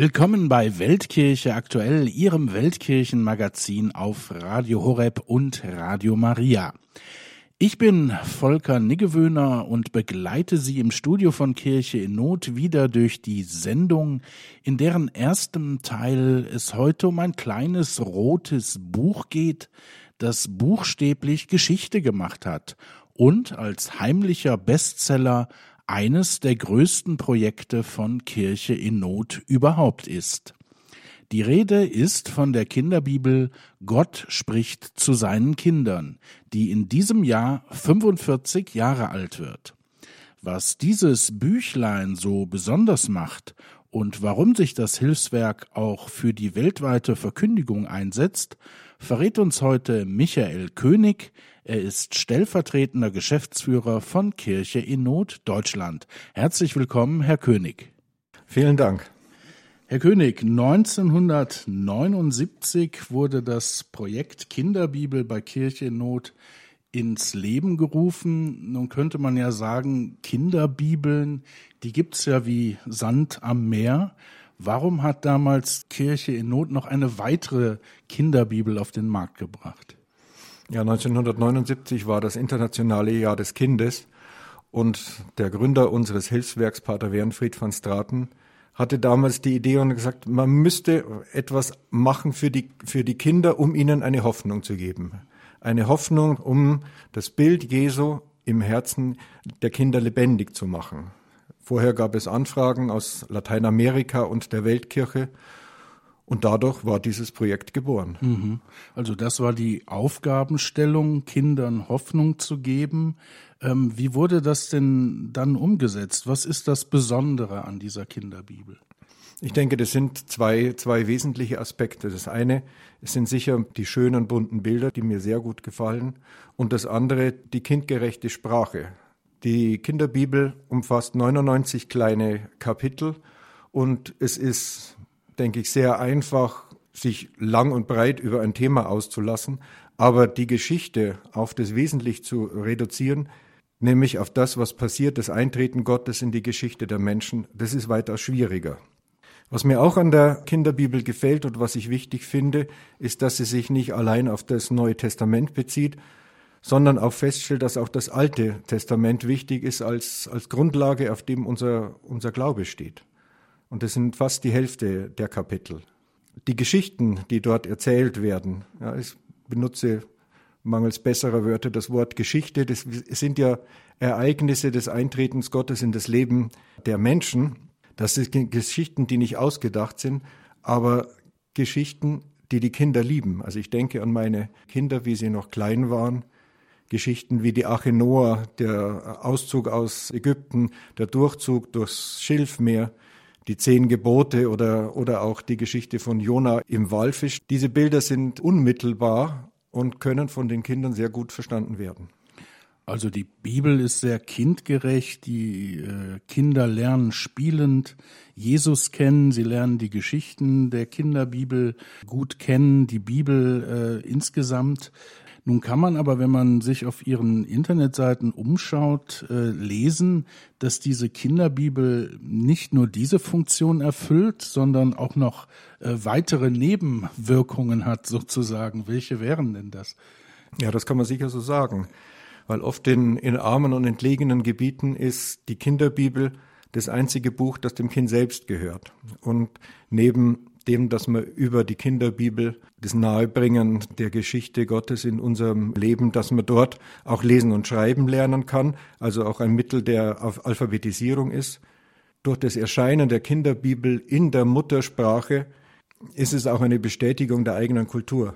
Willkommen bei Weltkirche aktuell, Ihrem Weltkirchenmagazin auf Radio Horeb und Radio Maria. Ich bin Volker Niggewöhner und begleite Sie im Studio von Kirche in Not wieder durch die Sendung, in deren ersten Teil es heute um ein kleines rotes Buch geht, das buchstäblich Geschichte gemacht hat und als heimlicher Bestseller eines der größten Projekte von Kirche in Not überhaupt ist. Die Rede ist von der Kinderbibel Gott spricht zu seinen Kindern, die in diesem Jahr 45 Jahre alt wird. Was dieses Büchlein so besonders macht und warum sich das Hilfswerk auch für die weltweite Verkündigung einsetzt, verrät uns heute Michael König. Er ist stellvertretender Geschäftsführer von Kirche in Not Deutschland. Herzlich willkommen, Herr König. Vielen Dank. Herr König, 1979 wurde das Projekt Kinderbibel bei Kirche in Not ins Leben gerufen. Nun könnte man ja sagen, Kinderbibeln, die gibt's ja wie Sand am Meer. Warum hat damals Kirche in Not noch eine weitere Kinderbibel auf den Markt gebracht? Ja, 1979 war das internationale Jahr des Kindes und der Gründer unseres Hilfswerks, Pater Wernfried van Straten, hatte damals die Idee und gesagt, man müsste etwas machen für die, für die Kinder, um ihnen eine Hoffnung zu geben. Eine Hoffnung, um das Bild Jesu im Herzen der Kinder lebendig zu machen. Vorher gab es Anfragen aus Lateinamerika und der Weltkirche und dadurch war dieses Projekt geboren. Mhm. Also das war die Aufgabenstellung, Kindern Hoffnung zu geben. Ähm, wie wurde das denn dann umgesetzt? Was ist das Besondere an dieser Kinderbibel? Ich denke, das sind zwei, zwei wesentliche Aspekte. Das eine sind sicher die schönen bunten Bilder, die mir sehr gut gefallen. Und das andere die kindgerechte Sprache. Die Kinderbibel umfasst 99 kleine Kapitel und es ist denke ich, sehr einfach, sich lang und breit über ein Thema auszulassen, aber die Geschichte auf das Wesentliche zu reduzieren, nämlich auf das, was passiert, das Eintreten Gottes in die Geschichte der Menschen, das ist weitaus schwieriger. Was mir auch an der Kinderbibel gefällt und was ich wichtig finde, ist, dass sie sich nicht allein auf das Neue Testament bezieht, sondern auch feststellt, dass auch das Alte Testament wichtig ist als, als Grundlage, auf dem unser, unser Glaube steht. Und das sind fast die Hälfte der Kapitel. Die Geschichten, die dort erzählt werden, ja, ich benutze mangels besserer Wörter das Wort Geschichte, das sind ja Ereignisse des Eintretens Gottes in das Leben der Menschen. Das sind Geschichten, die nicht ausgedacht sind, aber Geschichten, die die Kinder lieben. Also ich denke an meine Kinder, wie sie noch klein waren. Geschichten wie die Arche Noah, der Auszug aus Ägypten, der Durchzug durchs Schilfmeer, die zehn Gebote oder, oder auch die Geschichte von Jona im Walfisch. Diese Bilder sind unmittelbar und können von den Kindern sehr gut verstanden werden. Also die Bibel ist sehr kindgerecht, die äh, Kinder lernen spielend Jesus kennen, sie lernen die Geschichten der Kinderbibel gut kennen, die Bibel äh, insgesamt. Nun kann man aber, wenn man sich auf ihren Internetseiten umschaut, äh, lesen, dass diese Kinderbibel nicht nur diese Funktion erfüllt, sondern auch noch äh, weitere Nebenwirkungen hat sozusagen. Welche wären denn das? Ja, das kann man sicher so sagen, weil oft in, in armen und entlegenen Gebieten ist die Kinderbibel das einzige Buch, das dem Kind selbst gehört. Und neben dem, dass man über die Kinderbibel das Nahebringen der Geschichte Gottes in unserem Leben, dass man dort auch lesen und schreiben lernen kann, also auch ein Mittel der Alphabetisierung ist. Durch das Erscheinen der Kinderbibel in der Muttersprache ist es auch eine Bestätigung der eigenen Kultur.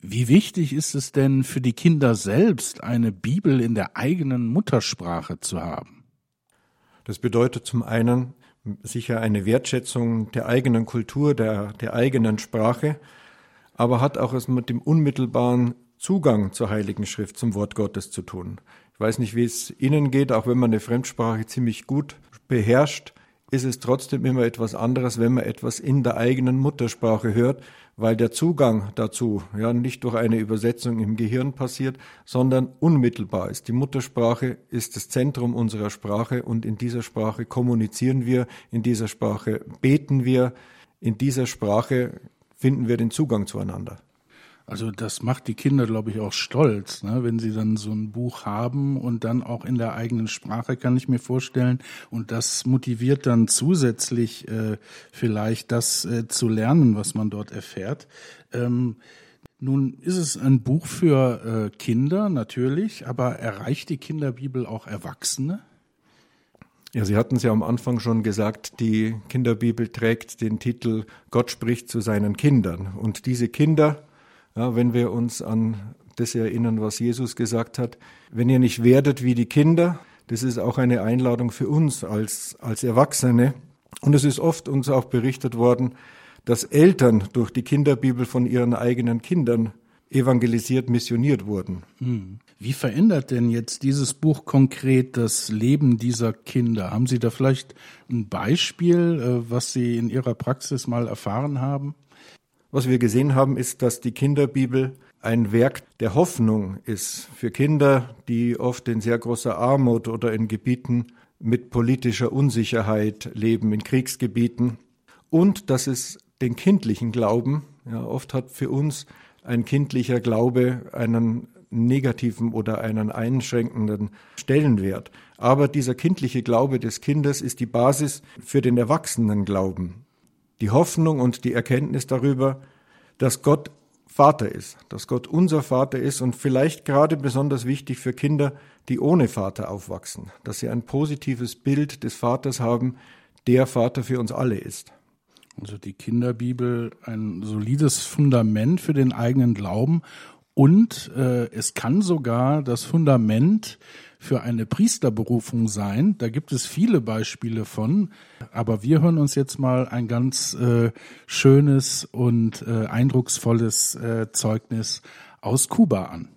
Wie wichtig ist es denn für die Kinder selbst, eine Bibel in der eigenen Muttersprache zu haben? Das bedeutet zum einen, sicher eine Wertschätzung der eigenen Kultur, der, der eigenen Sprache, aber hat auch es mit dem unmittelbaren Zugang zur Heiligen Schrift, zum Wort Gottes zu tun. Ich weiß nicht, wie es Ihnen geht, auch wenn man eine Fremdsprache ziemlich gut beherrscht, ist es trotzdem immer etwas anderes, wenn man etwas in der eigenen Muttersprache hört, weil der Zugang dazu ja nicht durch eine Übersetzung im Gehirn passiert, sondern unmittelbar ist. Die Muttersprache ist das Zentrum unserer Sprache und in dieser Sprache kommunizieren wir, in dieser Sprache beten wir, in dieser Sprache finden wir den Zugang zueinander. Also das macht die Kinder, glaube ich, auch stolz, ne? wenn sie dann so ein Buch haben und dann auch in der eigenen Sprache, kann ich mir vorstellen. Und das motiviert dann zusätzlich äh, vielleicht das äh, zu lernen, was man dort erfährt. Ähm, nun ist es ein Buch für äh, Kinder natürlich, aber erreicht die Kinderbibel auch Erwachsene? Ja, Sie hatten es ja am Anfang schon gesagt, die Kinderbibel trägt den Titel Gott spricht zu seinen Kindern. Und diese Kinder, ja, wenn wir uns an das erinnern, was Jesus gesagt hat, wenn ihr nicht werdet wie die Kinder, das ist auch eine Einladung für uns als, als Erwachsene. Und es ist oft uns auch berichtet worden, dass Eltern durch die Kinderbibel von ihren eigenen Kindern evangelisiert, missioniert wurden. Hm. Wie verändert denn jetzt dieses Buch konkret das Leben dieser Kinder? Haben Sie da vielleicht ein Beispiel, äh, was Sie in Ihrer Praxis mal erfahren haben? Was wir gesehen haben, ist, dass die Kinderbibel ein Werk der Hoffnung ist für Kinder, die oft in sehr großer Armut oder in Gebieten mit politischer Unsicherheit leben, in Kriegsgebieten. Und dass es den kindlichen Glauben, ja, oft hat für uns ein kindlicher Glaube einen negativen oder einen einschränkenden Stellenwert. Aber dieser kindliche Glaube des Kindes ist die Basis für den Erwachsenenglauben die Hoffnung und die Erkenntnis darüber, dass Gott Vater ist, dass Gott unser Vater ist und vielleicht gerade besonders wichtig für Kinder, die ohne Vater aufwachsen, dass sie ein positives Bild des Vaters haben, der Vater für uns alle ist. Also die Kinderbibel ein solides Fundament für den eigenen Glauben und äh, es kann sogar das Fundament für eine Priesterberufung sein. Da gibt es viele Beispiele von. Aber wir hören uns jetzt mal ein ganz äh, schönes und äh, eindrucksvolles äh, Zeugnis aus Kuba an.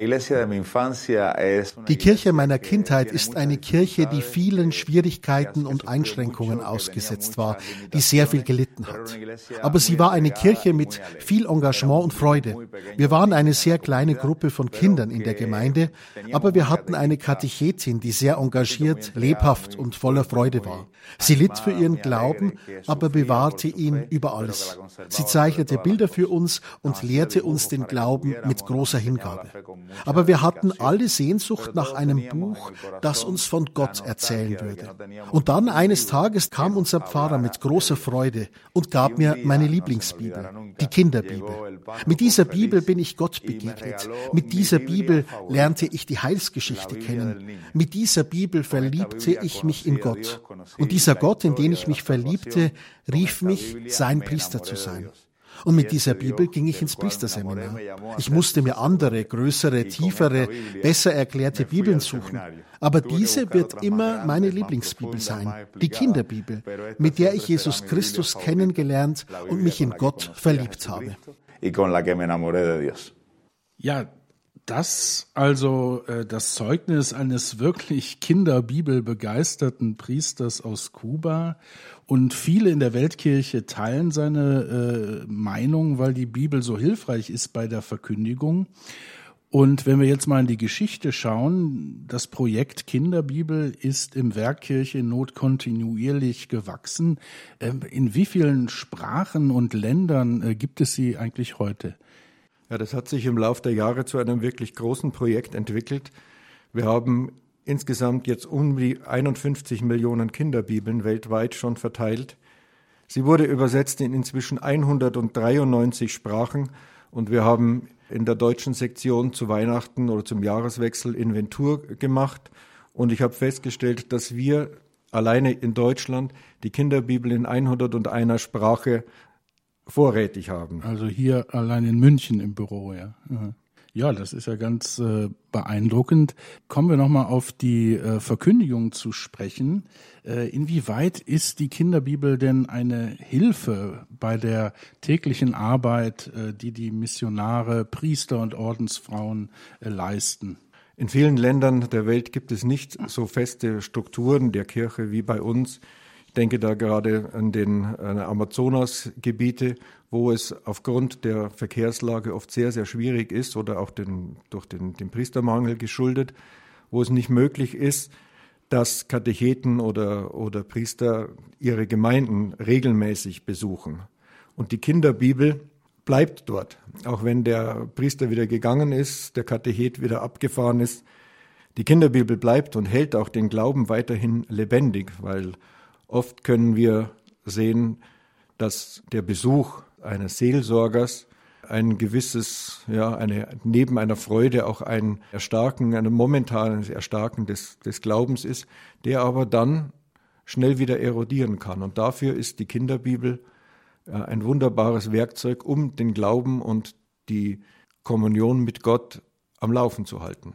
Die Kirche meiner Kindheit ist eine Kirche, die vielen Schwierigkeiten und Einschränkungen ausgesetzt war, die sehr viel gelitten hat. Aber sie war eine Kirche mit viel Engagement und Freude. Wir waren eine sehr kleine Gruppe von Kindern in der Gemeinde, aber wir hatten eine Katechetin, die sehr engagiert, lebhaft und voller Freude war. Sie litt für ihren Glauben, aber bewahrte ihn über alles. Sie zeichnete Bilder für uns und lehrte uns den Glauben mit großer Hingabe. Aber wir hatten alle Sehnsucht nach einem Buch, das uns von Gott erzählen würde. Und dann eines Tages kam unser Pfarrer mit großer Freude und gab mir meine Lieblingsbibel, die Kinderbibel. Mit dieser Bibel bin ich Gott begegnet. Mit dieser Bibel lernte ich die Heilsgeschichte kennen. Mit dieser Bibel verliebte ich mich in Gott. Und dieser Gott, in den ich mich verliebte, rief mich, sein Priester zu sein. Und mit dieser Bibel ging ich ins Priesterseminar. Ich musste mir andere, größere, tiefere, besser erklärte Bibeln suchen. Aber diese wird immer meine Lieblingsbibel sein, die Kinderbibel, mit der ich Jesus Christus kennengelernt und mich in Gott verliebt habe. Ja, das also äh, das Zeugnis eines wirklich kinderbibelbegeisterten Priesters aus Kuba und viele in der Weltkirche teilen seine äh, Meinung, weil die Bibel so hilfreich ist bei der Verkündigung. Und wenn wir jetzt mal in die Geschichte schauen, das Projekt Kinderbibel ist im Werkkirche Not kontinuierlich gewachsen. Ähm, in wie vielen Sprachen und Ländern äh, gibt es sie eigentlich heute? Ja, das hat sich im Laufe der Jahre zu einem wirklich großen Projekt entwickelt. Wir haben insgesamt jetzt um die 51 Millionen Kinderbibeln weltweit schon verteilt. Sie wurde übersetzt in inzwischen 193 Sprachen und wir haben in der deutschen Sektion zu Weihnachten oder zum Jahreswechsel Inventur gemacht und ich habe festgestellt, dass wir alleine in Deutschland die Kinderbibel in 101 Sprache vorrätig haben. Also hier allein in München im Büro, ja. Ja, das ist ja ganz äh, beeindruckend. Kommen wir nochmal auf die äh, Verkündigung zu sprechen. Äh, inwieweit ist die Kinderbibel denn eine Hilfe bei der täglichen Arbeit, äh, die die Missionare, Priester und Ordensfrauen äh, leisten? In vielen Ländern der Welt gibt es nicht so feste Strukturen der Kirche wie bei uns. Denke da gerade an den Amazonasgebiete, wo es aufgrund der Verkehrslage oft sehr, sehr schwierig ist oder auch den, durch den, den Priestermangel geschuldet, wo es nicht möglich ist, dass Katecheten oder, oder Priester ihre Gemeinden regelmäßig besuchen. Und die Kinderbibel bleibt dort, auch wenn der Priester wieder gegangen ist, der Katechet wieder abgefahren ist. Die Kinderbibel bleibt und hält auch den Glauben weiterhin lebendig, weil oft können wir sehen, dass der Besuch eines Seelsorgers ein gewisses, ja, eine, neben einer Freude auch ein Erstarken, ein momentanes Erstarken des, des Glaubens ist, der aber dann schnell wieder erodieren kann. Und dafür ist die Kinderbibel äh, ein wunderbares Werkzeug, um den Glauben und die Kommunion mit Gott am Laufen zu halten.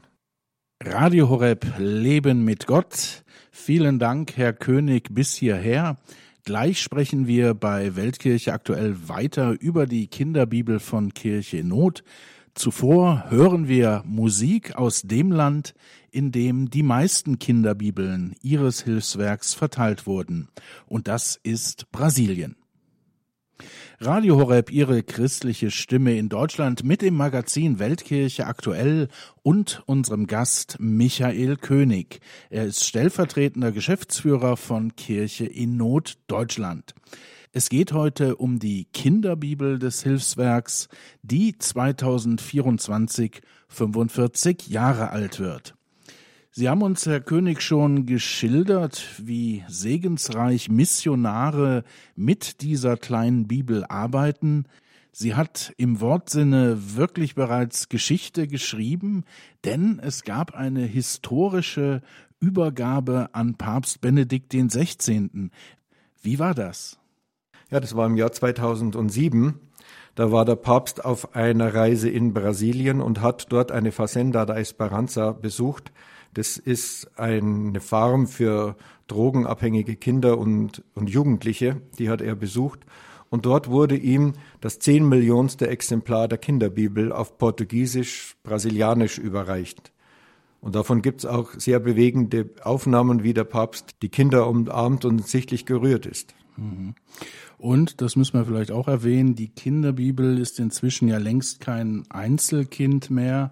Radio Horeb Leben mit Gott. Vielen Dank, Herr König, bis hierher. Gleich sprechen wir bei Weltkirche aktuell weiter über die Kinderbibel von Kirche in Not. Zuvor hören wir Musik aus dem Land, in dem die meisten Kinderbibeln ihres Hilfswerks verteilt wurden. Und das ist Brasilien. Radio Horeb, Ihre christliche Stimme in Deutschland mit dem Magazin Weltkirche aktuell und unserem Gast Michael König. Er ist stellvertretender Geschäftsführer von Kirche in Not Deutschland. Es geht heute um die Kinderbibel des Hilfswerks, die 2024 45 Jahre alt wird. Sie haben uns, Herr König, schon geschildert, wie segensreich Missionare mit dieser kleinen Bibel arbeiten. Sie hat im Wortsinne wirklich bereits Geschichte geschrieben, denn es gab eine historische Übergabe an Papst Benedikt XVI. Wie war das? Ja, das war im Jahr 2007. Da war der Papst auf einer Reise in Brasilien und hat dort eine Fazenda da Esperanza besucht. Das ist eine Farm für drogenabhängige Kinder und, und Jugendliche, die hat er besucht. Und dort wurde ihm das zehn Millionste Exemplar der Kinderbibel auf Portugiesisch, Brasilianisch überreicht. Und davon gibt es auch sehr bewegende Aufnahmen, wie der Papst die Kinder umarmt und sichtlich gerührt ist. Mhm. Und, das müssen wir vielleicht auch erwähnen, die Kinderbibel ist inzwischen ja längst kein Einzelkind mehr,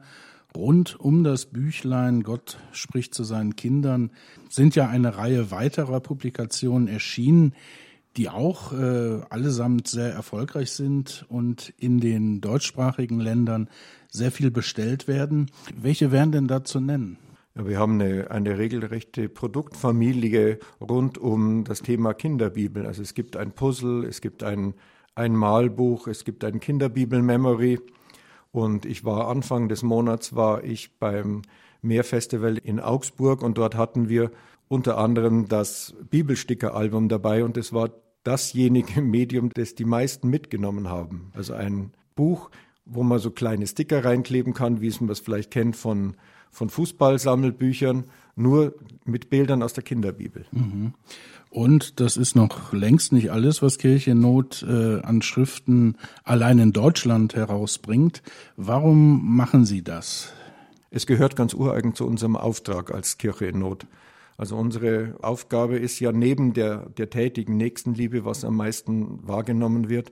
Rund um das Büchlein Gott spricht zu seinen Kindern sind ja eine Reihe weiterer Publikationen erschienen, die auch äh, allesamt sehr erfolgreich sind und in den deutschsprachigen Ländern sehr viel bestellt werden. Welche wären denn da zu nennen? Ja, wir haben eine, eine regelrechte Produktfamilie rund um das Thema Kinderbibel. Also es gibt ein Puzzle, es gibt ein, ein Malbuch, es gibt ein Kinderbibel-Memory. Und ich war Anfang des Monats war ich beim Meerfestival in Augsburg und dort hatten wir unter anderem das Bibelsticker-Album dabei und es war dasjenige Medium, das die meisten mitgenommen haben. Also ein Buch, wo man so kleine Sticker reinkleben kann, wie es man das vielleicht kennt von, von Fußballsammelbüchern, nur mit Bildern aus der Kinderbibel. Mhm. Und das ist noch längst nicht alles, was Kirche in Not äh, an Schriften allein in Deutschland herausbringt. Warum machen Sie das? Es gehört ganz ureigen zu unserem Auftrag als Kirche in Not. Also unsere Aufgabe ist ja neben der, der tätigen Nächstenliebe, was am meisten wahrgenommen wird,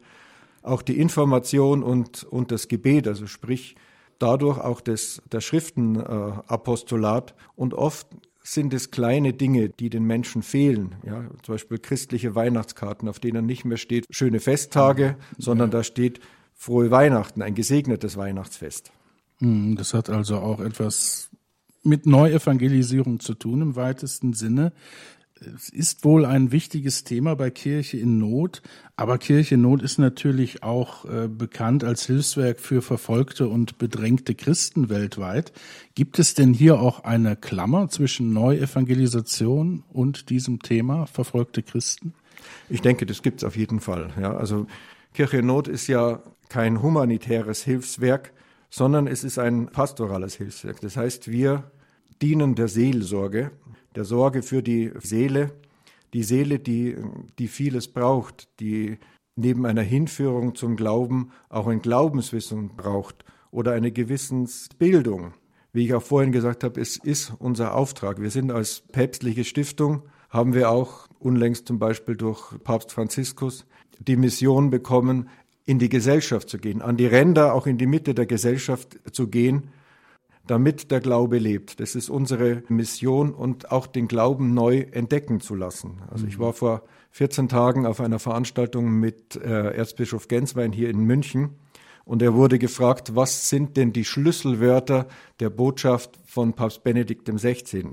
auch die Information und, und das Gebet, also sprich dadurch auch das, das Schriftenapostolat. Und oft sind es kleine Dinge, die den Menschen fehlen. Ja, zum Beispiel christliche Weihnachtskarten, auf denen nicht mehr steht schöne Festtage, sondern da steht frohe Weihnachten, ein gesegnetes Weihnachtsfest. Hm, das hat also auch etwas mit Neuevangelisierung zu tun im weitesten Sinne. Es ist wohl ein wichtiges Thema bei Kirche in Not, aber Kirche in Not ist natürlich auch äh, bekannt als Hilfswerk für verfolgte und bedrängte Christen weltweit. Gibt es denn hier auch eine Klammer zwischen Neuevangelisation und diesem Thema verfolgte Christen? Ich denke, das gibt es auf jeden Fall. Ja, also Kirche in Not ist ja kein humanitäres Hilfswerk, sondern es ist ein pastorales Hilfswerk. Das heißt, wir dienen der Seelsorge der Sorge für die Seele, die Seele, die, die vieles braucht, die neben einer Hinführung zum Glauben auch ein Glaubenswissen braucht oder eine Gewissensbildung. Wie ich auch vorhin gesagt habe, es ist unser Auftrag. Wir sind als päpstliche Stiftung haben wir auch unlängst zum Beispiel durch Papst Franziskus die Mission bekommen, in die Gesellschaft zu gehen, an die Ränder, auch in die Mitte der Gesellschaft zu gehen, damit der Glaube lebt. Das ist unsere Mission und auch den Glauben neu entdecken zu lassen. Also ich war vor 14 Tagen auf einer Veranstaltung mit äh, Erzbischof Genswein hier in München und er wurde gefragt, was sind denn die Schlüsselwörter der Botschaft von Papst Benedikt XVI.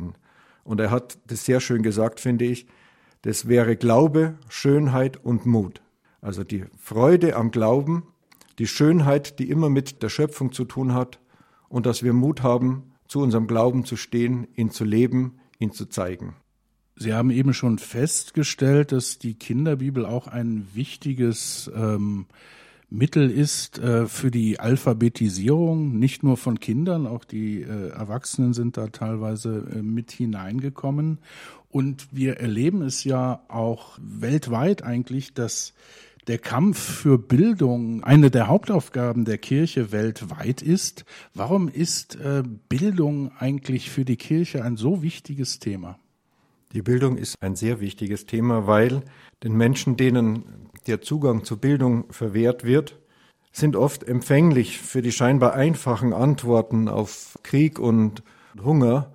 Und er hat das sehr schön gesagt, finde ich. Das wäre Glaube, Schönheit und Mut. Also die Freude am Glauben, die Schönheit, die immer mit der Schöpfung zu tun hat und dass wir Mut haben, zu unserem Glauben zu stehen, ihn zu leben, ihn zu zeigen. Sie haben eben schon festgestellt, dass die Kinderbibel auch ein wichtiges ähm, Mittel ist äh, für die Alphabetisierung, nicht nur von Kindern, auch die äh, Erwachsenen sind da teilweise äh, mit hineingekommen. Und wir erleben es ja auch weltweit eigentlich, dass der Kampf für Bildung eine der Hauptaufgaben der Kirche weltweit ist. Warum ist äh, Bildung eigentlich für die Kirche ein so wichtiges Thema? Die Bildung ist ein sehr wichtiges Thema, weil den Menschen, denen der Zugang zur Bildung verwehrt wird, sind oft empfänglich für die scheinbar einfachen Antworten auf Krieg und Hunger.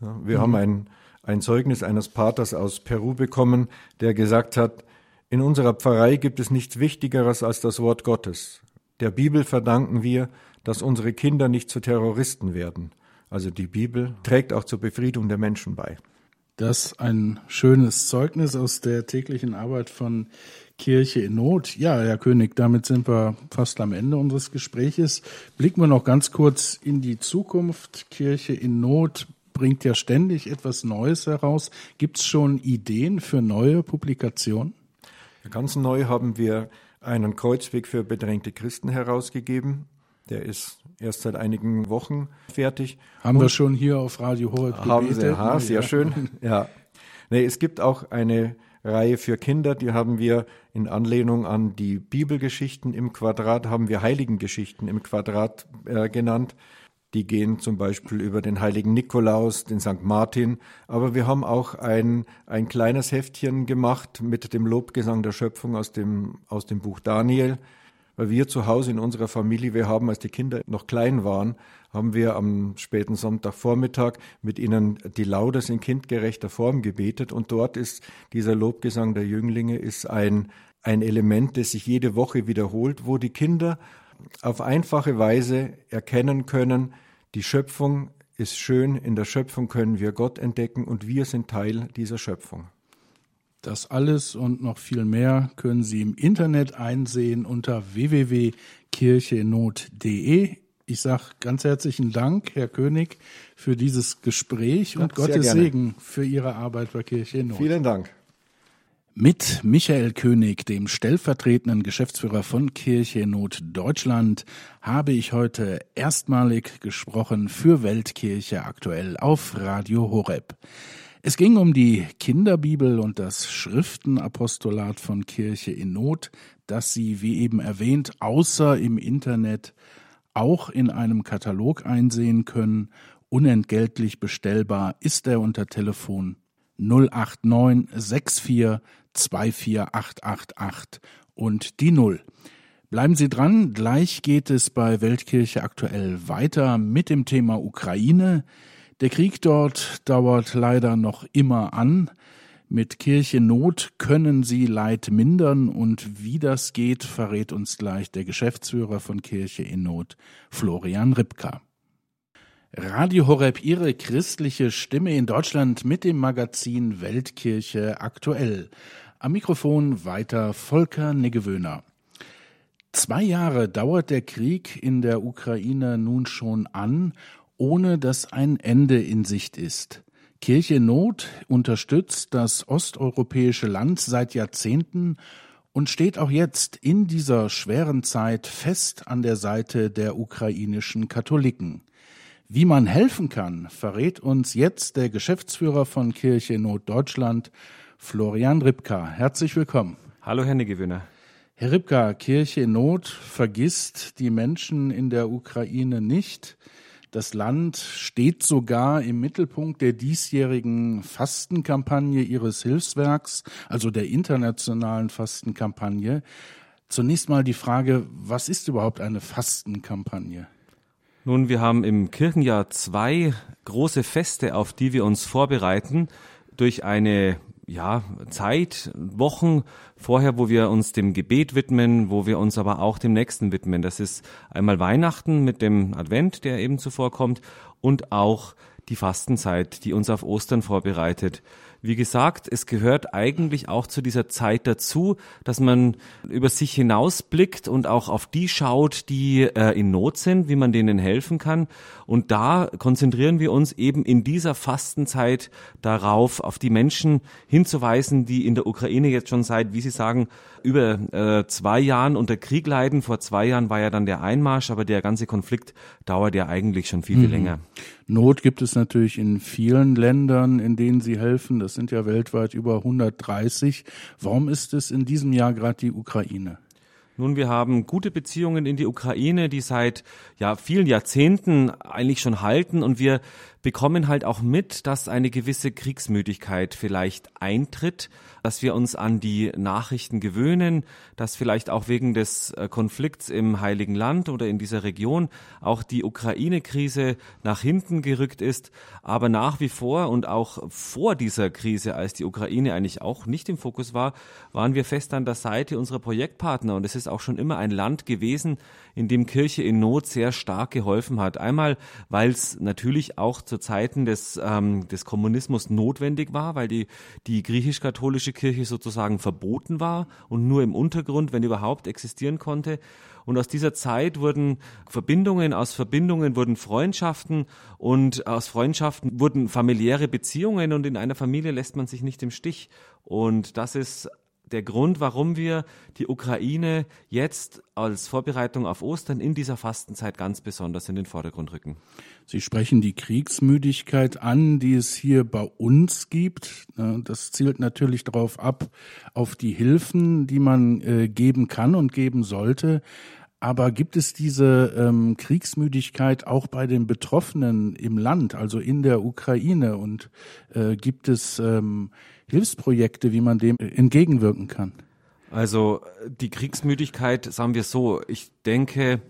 Wir mhm. haben ein, ein Zeugnis eines Paters aus Peru bekommen, der gesagt hat, in unserer Pfarrei gibt es nichts Wichtigeres als das Wort Gottes. Der Bibel verdanken wir, dass unsere Kinder nicht zu Terroristen werden. Also die Bibel trägt auch zur Befriedung der Menschen bei. Das ein schönes Zeugnis aus der täglichen Arbeit von Kirche in Not. Ja, Herr König, damit sind wir fast am Ende unseres Gespräches. Blicken wir noch ganz kurz in die Zukunft. Kirche in Not bringt ja ständig etwas Neues heraus. Gibt es schon Ideen für neue Publikationen? Ganz neu haben wir einen Kreuzweg für bedrängte Christen herausgegeben. Der ist erst seit einigen Wochen fertig. Haben Und wir schon hier auf Radio Horeb gebetet? Haben Sie, aha, sehr ja. schön. Ja. Nee, es gibt auch eine Reihe für Kinder, die haben wir in Anlehnung an die Bibelgeschichten im Quadrat, haben wir Heiligengeschichten im Quadrat äh, genannt. Die gehen zum Beispiel über den heiligen Nikolaus, den St. Martin. Aber wir haben auch ein, ein kleines Heftchen gemacht mit dem Lobgesang der Schöpfung aus dem, aus dem Buch Daniel weil wir zu Hause in unserer Familie, wir haben, als die Kinder noch klein waren, haben wir am späten Sonntagvormittag mit ihnen die Laudes in kindgerechter Form gebetet und dort ist dieser Lobgesang der Jünglinge ist ein, ein Element, das sich jede Woche wiederholt, wo die Kinder auf einfache Weise erkennen können, die Schöpfung ist schön, in der Schöpfung können wir Gott entdecken und wir sind Teil dieser Schöpfung. Das alles und noch viel mehr können Sie im Internet einsehen unter www.kirchenot.de. Ich sage ganz herzlichen Dank, Herr König, für dieses Gespräch und ja, Gottes Segen für Ihre Arbeit bei Kirche in Not. Vielen Dank. Mit Michael König, dem stellvertretenden Geschäftsführer von Kirche in Not Deutschland, habe ich heute erstmalig gesprochen für Weltkirche aktuell auf Radio Horeb. Es ging um die Kinderbibel und das Schriftenapostolat von Kirche in Not, das Sie, wie eben erwähnt, außer im Internet auch in einem Katalog einsehen können. Unentgeltlich bestellbar ist er unter Telefon 089 64 24888 und die Null. Bleiben Sie dran, gleich geht es bei Weltkirche aktuell weiter mit dem Thema Ukraine. Der Krieg dort dauert leider noch immer an. Mit Kirchennot können sie Leid mindern und wie das geht, verrät uns gleich der Geschäftsführer von Kirche in Not, Florian Ripka. Radio Horeb, Ihre christliche Stimme in Deutschland mit dem Magazin Weltkirche aktuell. Am Mikrofon weiter Volker Neggewöhner. Zwei Jahre dauert der Krieg in der Ukraine nun schon an ohne dass ein Ende in Sicht ist. Kirche Not unterstützt das osteuropäische Land seit Jahrzehnten und steht auch jetzt in dieser schweren Zeit fest an der Seite der ukrainischen Katholiken. Wie man helfen kann, verrät uns jetzt der Geschäftsführer von Kirche Not Deutschland, Florian Ripka. Herzlich willkommen. Hallo, Herr Gewinner. Herr Ripka, Kirche in Not vergisst die Menschen in der Ukraine nicht. Das Land steht sogar im Mittelpunkt der diesjährigen Fastenkampagne ihres Hilfswerks, also der internationalen Fastenkampagne. Zunächst mal die Frage, was ist überhaupt eine Fastenkampagne? Nun, wir haben im Kirchenjahr zwei große Feste, auf die wir uns vorbereiten, durch eine ja, Zeit, Wochen vorher, wo wir uns dem Gebet widmen, wo wir uns aber auch dem Nächsten widmen. Das ist einmal Weihnachten mit dem Advent, der eben zuvor kommt, und auch die Fastenzeit, die uns auf Ostern vorbereitet. Wie gesagt, es gehört eigentlich auch zu dieser Zeit dazu, dass man über sich hinausblickt und auch auf die schaut, die äh, in Not sind, wie man denen helfen kann. Und da konzentrieren wir uns eben in dieser Fastenzeit darauf, auf die Menschen hinzuweisen, die in der Ukraine jetzt schon seit, wie Sie sagen, über äh, zwei Jahren unter Krieg leiden. Vor zwei Jahren war ja dann der Einmarsch, aber der ganze Konflikt dauert ja eigentlich schon viel, viel mhm. länger. Not gibt es natürlich in vielen Ländern, in denen Sie helfen. Das sind ja weltweit über 130. Warum ist es in diesem Jahr gerade die Ukraine? Nun, wir haben gute Beziehungen in die Ukraine, die seit ja vielen Jahrzehnten eigentlich schon halten und wir bekommen halt auch mit, dass eine gewisse Kriegsmüdigkeit vielleicht eintritt, dass wir uns an die Nachrichten gewöhnen, dass vielleicht auch wegen des äh, Konflikts im Heiligen Land oder in dieser Region auch die Ukraine-Krise nach hinten gerückt ist. Aber nach wie vor und auch vor dieser Krise, als die Ukraine eigentlich auch nicht im Fokus war, waren wir fest an der Seite unserer Projektpartner. Und es ist auch schon immer ein Land gewesen, in dem Kirche in Not sehr stark geholfen hat. Einmal, weil es natürlich auch zu Zeiten des, ähm, des Kommunismus notwendig war, weil die, die griechisch-katholische Kirche sozusagen verboten war und nur im Untergrund, wenn überhaupt, existieren konnte. Und aus dieser Zeit wurden Verbindungen, aus Verbindungen wurden Freundschaften und aus Freundschaften wurden familiäre Beziehungen und in einer Familie lässt man sich nicht im Stich. Und das ist der Grund, warum wir die Ukraine jetzt als Vorbereitung auf Ostern in dieser Fastenzeit ganz besonders in den Vordergrund rücken. Sie sprechen die Kriegsmüdigkeit an, die es hier bei uns gibt. Das zielt natürlich darauf ab, auf die Hilfen, die man äh, geben kann und geben sollte. Aber gibt es diese ähm, Kriegsmüdigkeit auch bei den Betroffenen im Land, also in der Ukraine? Und äh, gibt es ähm, Hilfsprojekte, wie man dem entgegenwirken kann? Also die Kriegsmüdigkeit, sagen wir so, ich denke,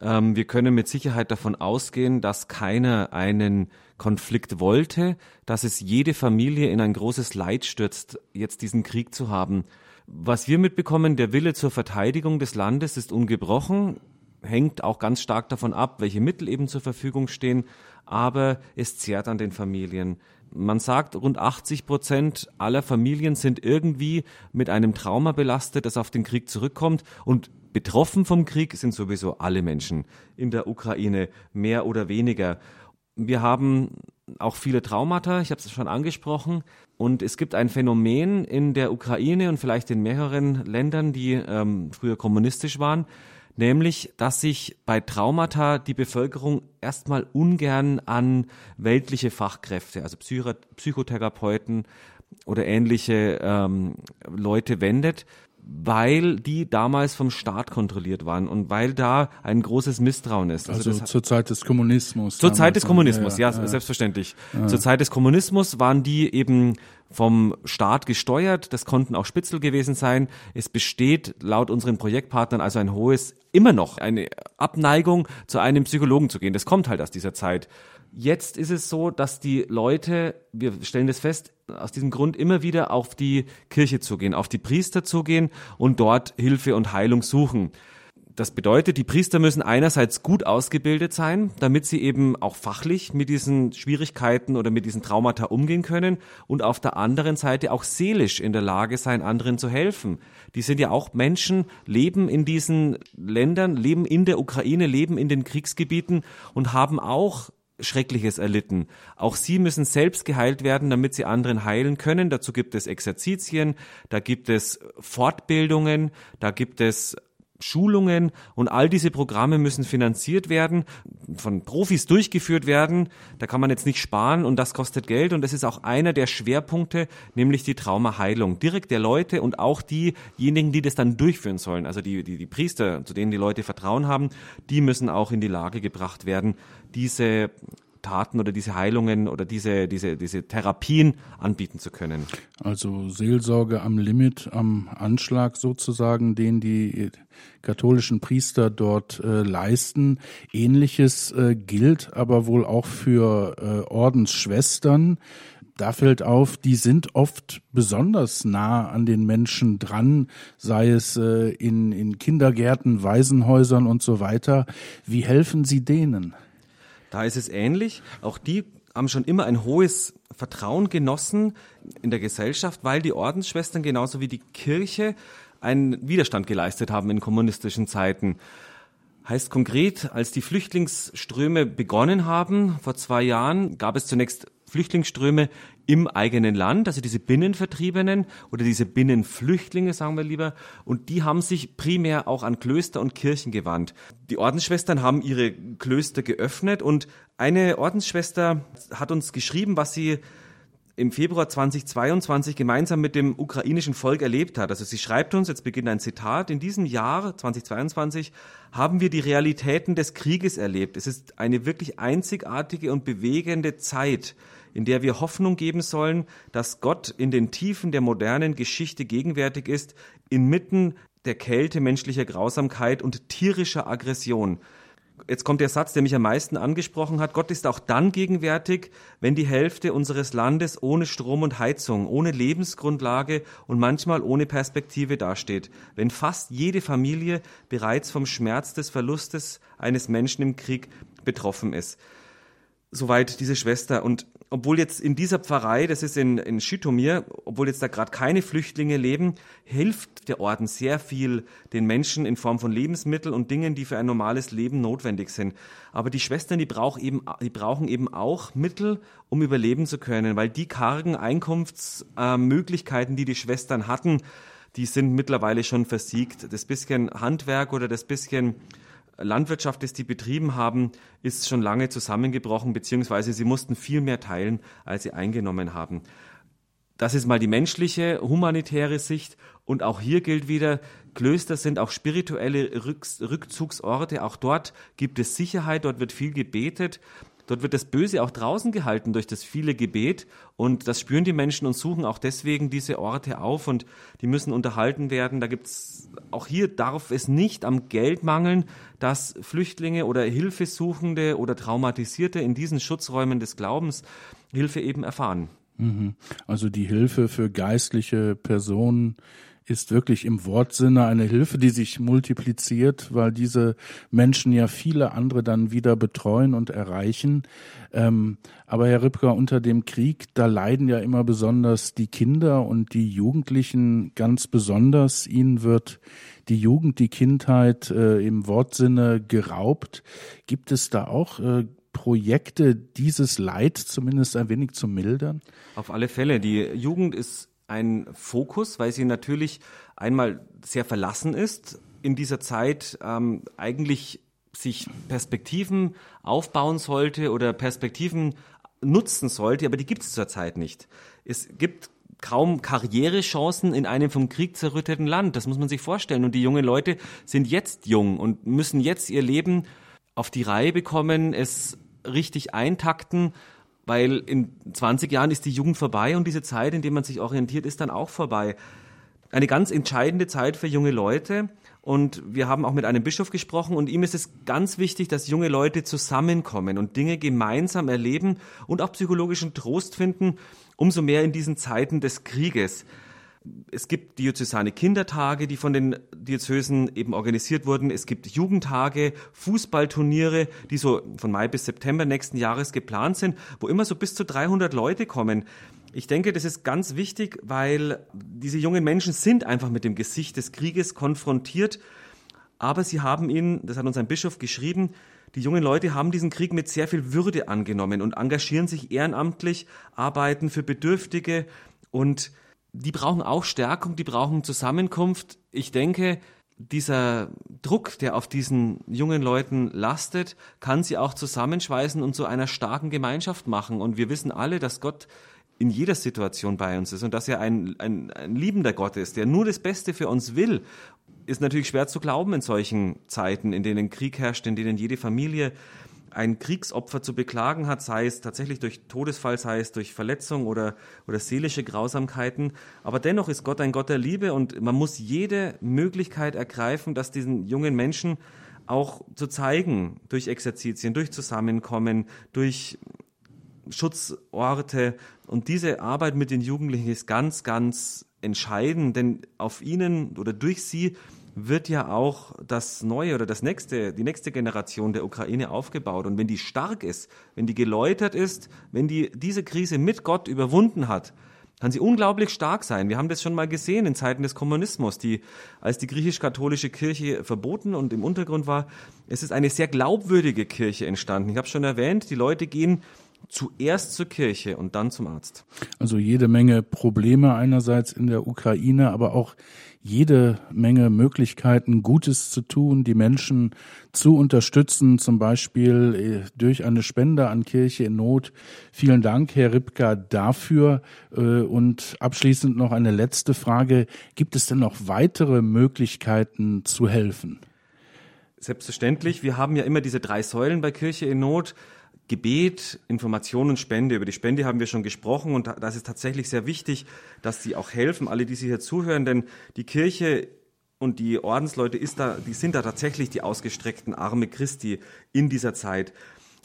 ähm, wir können mit Sicherheit davon ausgehen, dass keiner einen Konflikt wollte, dass es jede Familie in ein großes Leid stürzt, jetzt diesen Krieg zu haben. Was wir mitbekommen, der Wille zur Verteidigung des Landes ist ungebrochen, hängt auch ganz stark davon ab, welche Mittel eben zur Verfügung stehen, aber es zehrt an den Familien. Man sagt, rund 80 Prozent aller Familien sind irgendwie mit einem Trauma belastet, das auf den Krieg zurückkommt und betroffen vom Krieg sind sowieso alle Menschen in der Ukraine, mehr oder weniger. Wir haben auch viele Traumata, ich habe es schon angesprochen. Und es gibt ein Phänomen in der Ukraine und vielleicht in mehreren Ländern, die ähm, früher kommunistisch waren, nämlich, dass sich bei Traumata die Bevölkerung erstmal ungern an weltliche Fachkräfte, also Psycho Psychotherapeuten oder ähnliche ähm, Leute wendet, weil die damals vom Staat kontrolliert waren und weil da ein großes Misstrauen ist. Also, also zur Zeit des Kommunismus. Zur Zeit des Kommunismus, ja, ja, ja. selbstverständlich. Ja. Zur Zeit des Kommunismus waren die eben vom Staat gesteuert. Das konnten auch Spitzel gewesen sein. Es besteht laut unseren Projektpartnern also ein hohes, immer noch eine Abneigung, zu einem Psychologen zu gehen. Das kommt halt aus dieser Zeit. Jetzt ist es so, dass die Leute, wir stellen das fest, aus diesem Grund immer wieder auf die Kirche zugehen, auf die Priester zugehen und dort Hilfe und Heilung suchen. Das bedeutet, die Priester müssen einerseits gut ausgebildet sein, damit sie eben auch fachlich mit diesen Schwierigkeiten oder mit diesen Traumata umgehen können und auf der anderen Seite auch seelisch in der Lage sein, anderen zu helfen. Die sind ja auch Menschen, leben in diesen Ländern, leben in der Ukraine, leben in den Kriegsgebieten und haben auch Schreckliches erlitten. Auch sie müssen selbst geheilt werden, damit sie anderen heilen können. Dazu gibt es Exerzitien, da gibt es Fortbildungen, da gibt es Schulungen und all diese Programme müssen finanziert werden, von Profis durchgeführt werden. Da kann man jetzt nicht sparen und das kostet Geld und das ist auch einer der Schwerpunkte, nämlich die Traumaheilung. Direkt der Leute und auch diejenigen, die das dann durchführen sollen, also die, die, die Priester, zu denen die Leute Vertrauen haben, die müssen auch in die Lage gebracht werden, diese Taten oder diese Heilungen oder diese, diese, diese Therapien anbieten zu können. Also Seelsorge am Limit, am Anschlag sozusagen, den die katholischen Priester dort äh, leisten. Ähnliches äh, gilt aber wohl auch für äh, Ordensschwestern. Da fällt auf, die sind oft besonders nah an den Menschen dran, sei es äh, in, in Kindergärten, Waisenhäusern und so weiter. Wie helfen Sie denen? Da ist es ähnlich. Auch die haben schon immer ein hohes Vertrauen genossen in der Gesellschaft, weil die Ordensschwestern genauso wie die Kirche einen Widerstand geleistet haben in kommunistischen Zeiten. Heißt konkret, als die Flüchtlingsströme begonnen haben, vor zwei Jahren, gab es zunächst Flüchtlingsströme im eigenen Land, also diese Binnenvertriebenen oder diese Binnenflüchtlinge, sagen wir lieber, und die haben sich primär auch an Klöster und Kirchen gewandt. Die Ordensschwestern haben ihre Klöster geöffnet und eine Ordensschwester hat uns geschrieben, was sie im Februar 2022 gemeinsam mit dem ukrainischen Volk erlebt hat. Also sie schreibt uns, jetzt beginnt ein Zitat, in diesem Jahr 2022 haben wir die Realitäten des Krieges erlebt. Es ist eine wirklich einzigartige und bewegende Zeit in der wir Hoffnung geben sollen, dass Gott in den Tiefen der modernen Geschichte gegenwärtig ist, inmitten der Kälte menschlicher Grausamkeit und tierischer Aggression. Jetzt kommt der Satz, der mich am meisten angesprochen hat. Gott ist auch dann gegenwärtig, wenn die Hälfte unseres Landes ohne Strom und Heizung, ohne Lebensgrundlage und manchmal ohne Perspektive dasteht. Wenn fast jede Familie bereits vom Schmerz des Verlustes eines Menschen im Krieg betroffen ist. Soweit diese Schwester. Und obwohl jetzt in dieser Pfarrei, das ist in, in Schütomir, obwohl jetzt da gerade keine Flüchtlinge leben, hilft der Orden sehr viel den Menschen in Form von Lebensmitteln und Dingen, die für ein normales Leben notwendig sind. Aber die Schwestern, die, brauch eben, die brauchen eben auch Mittel, um überleben zu können, weil die kargen Einkunftsmöglichkeiten, äh, die die Schwestern hatten, die sind mittlerweile schon versiegt. Das bisschen Handwerk oder das bisschen Landwirtschaft, das die betrieben haben, ist schon lange zusammengebrochen, beziehungsweise sie mussten viel mehr teilen, als sie eingenommen haben. Das ist mal die menschliche, humanitäre Sicht. Und auch hier gilt wieder, Klöster sind auch spirituelle Rückzugsorte. Auch dort gibt es Sicherheit, dort wird viel gebetet. Dort wird das Böse auch draußen gehalten durch das viele Gebet und das spüren die Menschen und suchen auch deswegen diese Orte auf und die müssen unterhalten werden. Da gibt's auch hier darf es nicht am Geld mangeln, dass Flüchtlinge oder Hilfesuchende oder Traumatisierte in diesen Schutzräumen des Glaubens Hilfe eben erfahren. Mhm. Also die Hilfe für geistliche Personen ist wirklich im Wortsinne eine Hilfe, die sich multipliziert, weil diese Menschen ja viele andere dann wieder betreuen und erreichen. Ähm, aber Herr Ripker, unter dem Krieg, da leiden ja immer besonders die Kinder und die Jugendlichen ganz besonders. Ihnen wird die Jugend, die Kindheit äh, im Wortsinne geraubt. Gibt es da auch äh, Projekte, dieses Leid zumindest ein wenig zu mildern? Auf alle Fälle. Die Jugend ist ein Fokus, weil sie natürlich einmal sehr verlassen ist, in dieser Zeit ähm, eigentlich sich Perspektiven aufbauen sollte oder Perspektiven nutzen sollte, aber die gibt es zurzeit nicht. Es gibt kaum Karrierechancen in einem vom Krieg zerrütteten Land. Das muss man sich vorstellen. Und die jungen Leute sind jetzt jung und müssen jetzt ihr Leben auf die Reihe bekommen, es richtig eintakten weil in 20 Jahren ist die Jugend vorbei und diese Zeit, in der man sich orientiert, ist dann auch vorbei. Eine ganz entscheidende Zeit für junge Leute. Und wir haben auch mit einem Bischof gesprochen und ihm ist es ganz wichtig, dass junge Leute zusammenkommen und Dinge gemeinsam erleben und auch psychologischen Trost finden, umso mehr in diesen Zeiten des Krieges es gibt diözesane Kindertage, die von den Diözesen eben organisiert wurden. Es gibt Jugendtage, Fußballturniere, die so von Mai bis September nächsten Jahres geplant sind, wo immer so bis zu 300 Leute kommen. Ich denke, das ist ganz wichtig, weil diese jungen Menschen sind einfach mit dem Gesicht des Krieges konfrontiert. Aber sie haben ihn, das hat uns ein Bischof geschrieben, die jungen Leute haben diesen Krieg mit sehr viel Würde angenommen und engagieren sich ehrenamtlich, arbeiten für Bedürftige und die brauchen auch Stärkung, die brauchen Zusammenkunft. Ich denke, dieser Druck, der auf diesen jungen Leuten lastet, kann sie auch zusammenschweißen und zu einer starken Gemeinschaft machen. Und wir wissen alle, dass Gott in jeder Situation bei uns ist und dass er ein, ein, ein liebender Gott ist, der nur das Beste für uns will, ist natürlich schwer zu glauben in solchen Zeiten, in denen Krieg herrscht, in denen jede Familie ein Kriegsopfer zu beklagen hat, sei es tatsächlich durch Todesfall, sei es durch Verletzung oder, oder seelische Grausamkeiten. Aber dennoch ist Gott ein Gott der Liebe und man muss jede Möglichkeit ergreifen, dass diesen jungen Menschen auch zu zeigen, durch Exerzitien, durch Zusammenkommen, durch Schutzorte. Und diese Arbeit mit den Jugendlichen ist ganz, ganz entscheidend, denn auf ihnen oder durch sie wird ja auch das neue oder das nächste, die nächste Generation der Ukraine aufgebaut. Und wenn die stark ist, wenn die geläutert ist, wenn die diese Krise mit Gott überwunden hat, kann sie unglaublich stark sein. Wir haben das schon mal gesehen in Zeiten des Kommunismus, die, als die griechisch-katholische Kirche verboten und im Untergrund war, es ist eine sehr glaubwürdige Kirche entstanden. Ich habe schon erwähnt, die Leute gehen zuerst zur Kirche und dann zum Arzt. Also jede Menge Probleme einerseits in der Ukraine, aber auch jede Menge Möglichkeiten, Gutes zu tun, die Menschen zu unterstützen, zum Beispiel äh, durch eine Spende an Kirche in Not. Vielen Dank, Herr Ripka, dafür. Äh, und abschließend noch eine letzte Frage. Gibt es denn noch weitere Möglichkeiten zu helfen? Selbstverständlich. Wir haben ja immer diese drei Säulen bei Kirche in Not. Gebet, Information und Spende. Über die Spende haben wir schon gesprochen und das ist tatsächlich sehr wichtig, dass sie auch helfen, alle, die Sie hier zuhören, denn die Kirche und die Ordensleute ist da, die sind da tatsächlich die ausgestreckten Arme Christi in dieser Zeit.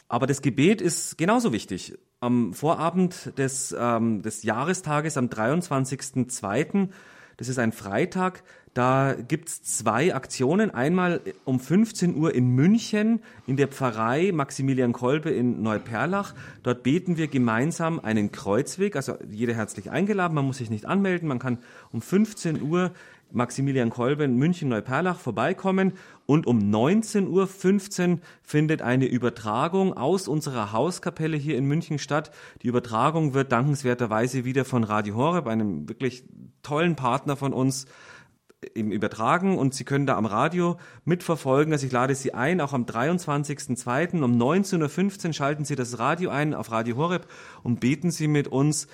Aber das Gebet ist genauso wichtig. Am Vorabend des, ähm, des Jahrestages, am 23.02., das ist ein Freitag, da gibt's zwei Aktionen. Einmal um 15 Uhr in München in der Pfarrei Maximilian Kolbe in Neuperlach. Dort beten wir gemeinsam einen Kreuzweg. Also jeder herzlich eingeladen, man muss sich nicht anmelden. Man kann um 15 Uhr Maximilian Kolbe in München Neuperlach vorbeikommen und um 19.15 Uhr findet eine Übertragung aus unserer Hauskapelle hier in München statt. Die Übertragung wird dankenswerterweise wieder von Radio Horeb, einem wirklich tollen Partner von uns, eben übertragen und Sie können da am Radio mitverfolgen. Also ich lade Sie ein, auch am 23.02. um 19.15 Uhr schalten Sie das Radio ein auf Radio Horeb und beten Sie mit uns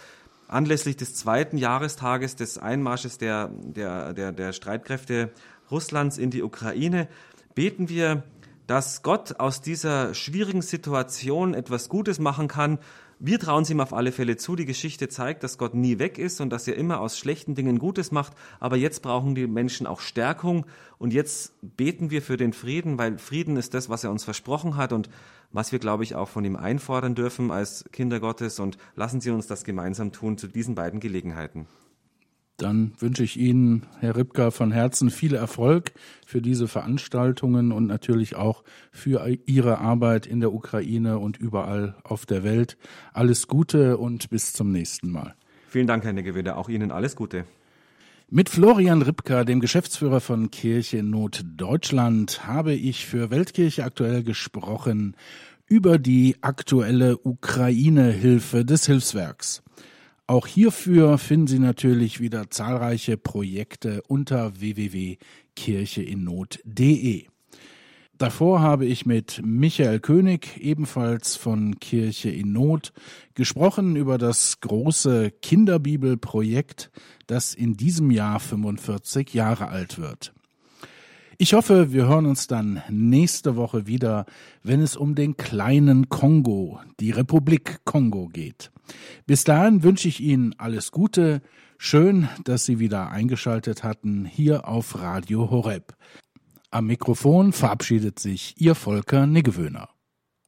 anlässlich des zweiten Jahrestages des Einmarsches der, der, der, der Streitkräfte Russlands in die Ukraine. Beten wir, dass Gott aus dieser schwierigen Situation etwas Gutes machen kann wir trauen es ihm auf alle Fälle zu. Die Geschichte zeigt, dass Gott nie weg ist und dass er immer aus schlechten Dingen Gutes macht. Aber jetzt brauchen die Menschen auch Stärkung. Und jetzt beten wir für den Frieden, weil Frieden ist das, was er uns versprochen hat und was wir, glaube ich, auch von ihm einfordern dürfen als Kinder Gottes. Und lassen Sie uns das gemeinsam tun zu diesen beiden Gelegenheiten. Dann wünsche ich Ihnen, Herr Ripka, von Herzen viel Erfolg für diese Veranstaltungen und natürlich auch für Ihre Arbeit in der Ukraine und überall auf der Welt. Alles Gute und bis zum nächsten Mal. Vielen Dank, Herr Neggewede. Auch Ihnen alles Gute. Mit Florian Ripka, dem Geschäftsführer von Kirche in Not Deutschland, habe ich für Weltkirche aktuell gesprochen über die aktuelle Ukraine-Hilfe des Hilfswerks. Auch hierfür finden Sie natürlich wieder zahlreiche Projekte unter www.kircheinnot.de. Davor habe ich mit Michael König, ebenfalls von Kirche in Not, gesprochen über das große Kinderbibelprojekt, das in diesem Jahr 45 Jahre alt wird. Ich hoffe, wir hören uns dann nächste Woche wieder, wenn es um den kleinen Kongo, die Republik Kongo geht. Bis dahin wünsche ich Ihnen alles Gute. Schön, dass Sie wieder eingeschaltet hatten hier auf Radio Horeb. Am Mikrofon verabschiedet sich Ihr Volker Niggewöhner.